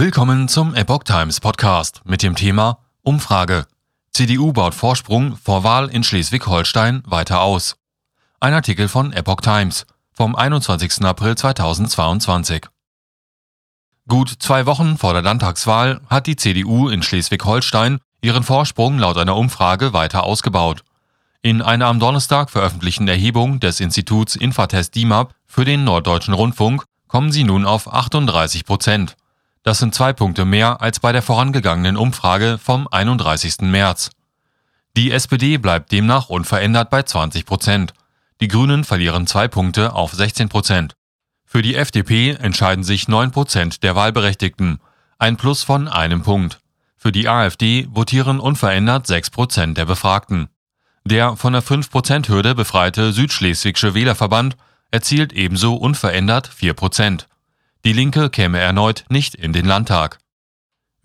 Willkommen zum Epoch Times Podcast mit dem Thema Umfrage. CDU baut Vorsprung vor Wahl in Schleswig-Holstein weiter aus. Ein Artikel von Epoch Times vom 21. April 2022. Gut zwei Wochen vor der Landtagswahl hat die CDU in Schleswig-Holstein ihren Vorsprung laut einer Umfrage weiter ausgebaut. In einer am Donnerstag veröffentlichten Erhebung des Instituts Infatest DIMAP für den Norddeutschen Rundfunk kommen sie nun auf 38 Prozent. Das sind zwei Punkte mehr als bei der vorangegangenen Umfrage vom 31. März. Die SPD bleibt demnach unverändert bei 20 Prozent. Die Grünen verlieren zwei Punkte auf 16 Prozent. Für die FDP entscheiden sich 9 Prozent der Wahlberechtigten, ein Plus von einem Punkt. Für die AfD votieren unverändert 6 Prozent der Befragten. Der von der 5-Prozent-Hürde befreite Südschleswigsche Wählerverband erzielt ebenso unverändert 4 Prozent. Die Linke käme erneut nicht in den Landtag.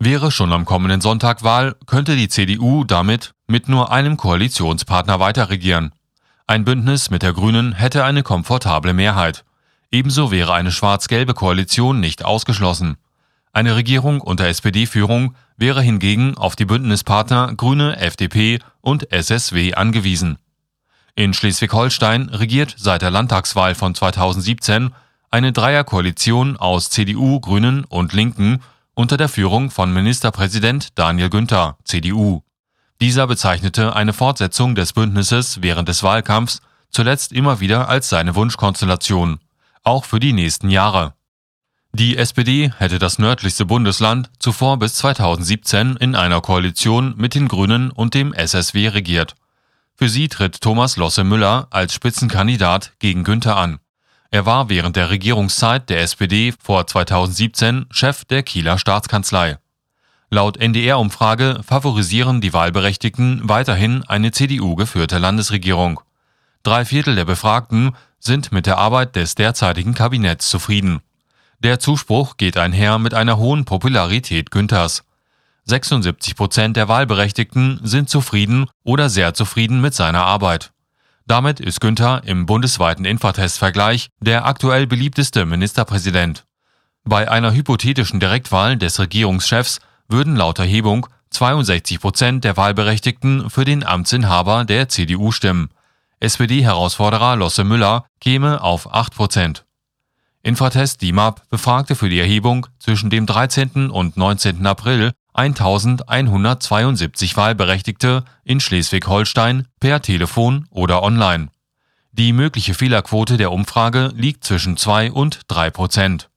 Wäre schon am kommenden Sonntag Wahl, könnte die CDU damit mit nur einem Koalitionspartner weiterregieren. Ein Bündnis mit der Grünen hätte eine komfortable Mehrheit. Ebenso wäre eine schwarz-gelbe Koalition nicht ausgeschlossen. Eine Regierung unter SPD-Führung wäre hingegen auf die Bündnispartner Grüne, FDP und SSW angewiesen. In Schleswig-Holstein regiert seit der Landtagswahl von 2017 eine Dreierkoalition aus CDU, Grünen und Linken unter der Führung von Ministerpräsident Daniel Günther, CDU. Dieser bezeichnete eine Fortsetzung des Bündnisses während des Wahlkampfs zuletzt immer wieder als seine Wunschkonstellation, auch für die nächsten Jahre. Die SPD hätte das nördlichste Bundesland zuvor bis 2017 in einer Koalition mit den Grünen und dem SSW regiert. Für sie tritt Thomas Losse Müller als Spitzenkandidat gegen Günther an. Er war während der Regierungszeit der SPD vor 2017 Chef der Kieler Staatskanzlei. Laut NDR-Umfrage favorisieren die Wahlberechtigten weiterhin eine CDU-geführte Landesregierung. Drei Viertel der Befragten sind mit der Arbeit des derzeitigen Kabinetts zufrieden. Der Zuspruch geht einher mit einer hohen Popularität Günthers. 76 Prozent der Wahlberechtigten sind zufrieden oder sehr zufrieden mit seiner Arbeit. Damit ist Günther im bundesweiten Infratest-Vergleich der aktuell beliebteste Ministerpräsident. Bei einer hypothetischen Direktwahl des Regierungschefs würden laut Erhebung 62 Prozent der Wahlberechtigten für den Amtsinhaber der CDU stimmen. SPD-Herausforderer Losse Müller käme auf 8 Prozent. Infratest DIMAP befragte für die Erhebung zwischen dem 13. und 19. April 1172 Wahlberechtigte in Schleswig-Holstein per Telefon oder online. Die mögliche Fehlerquote der Umfrage liegt zwischen 2 und 3 Prozent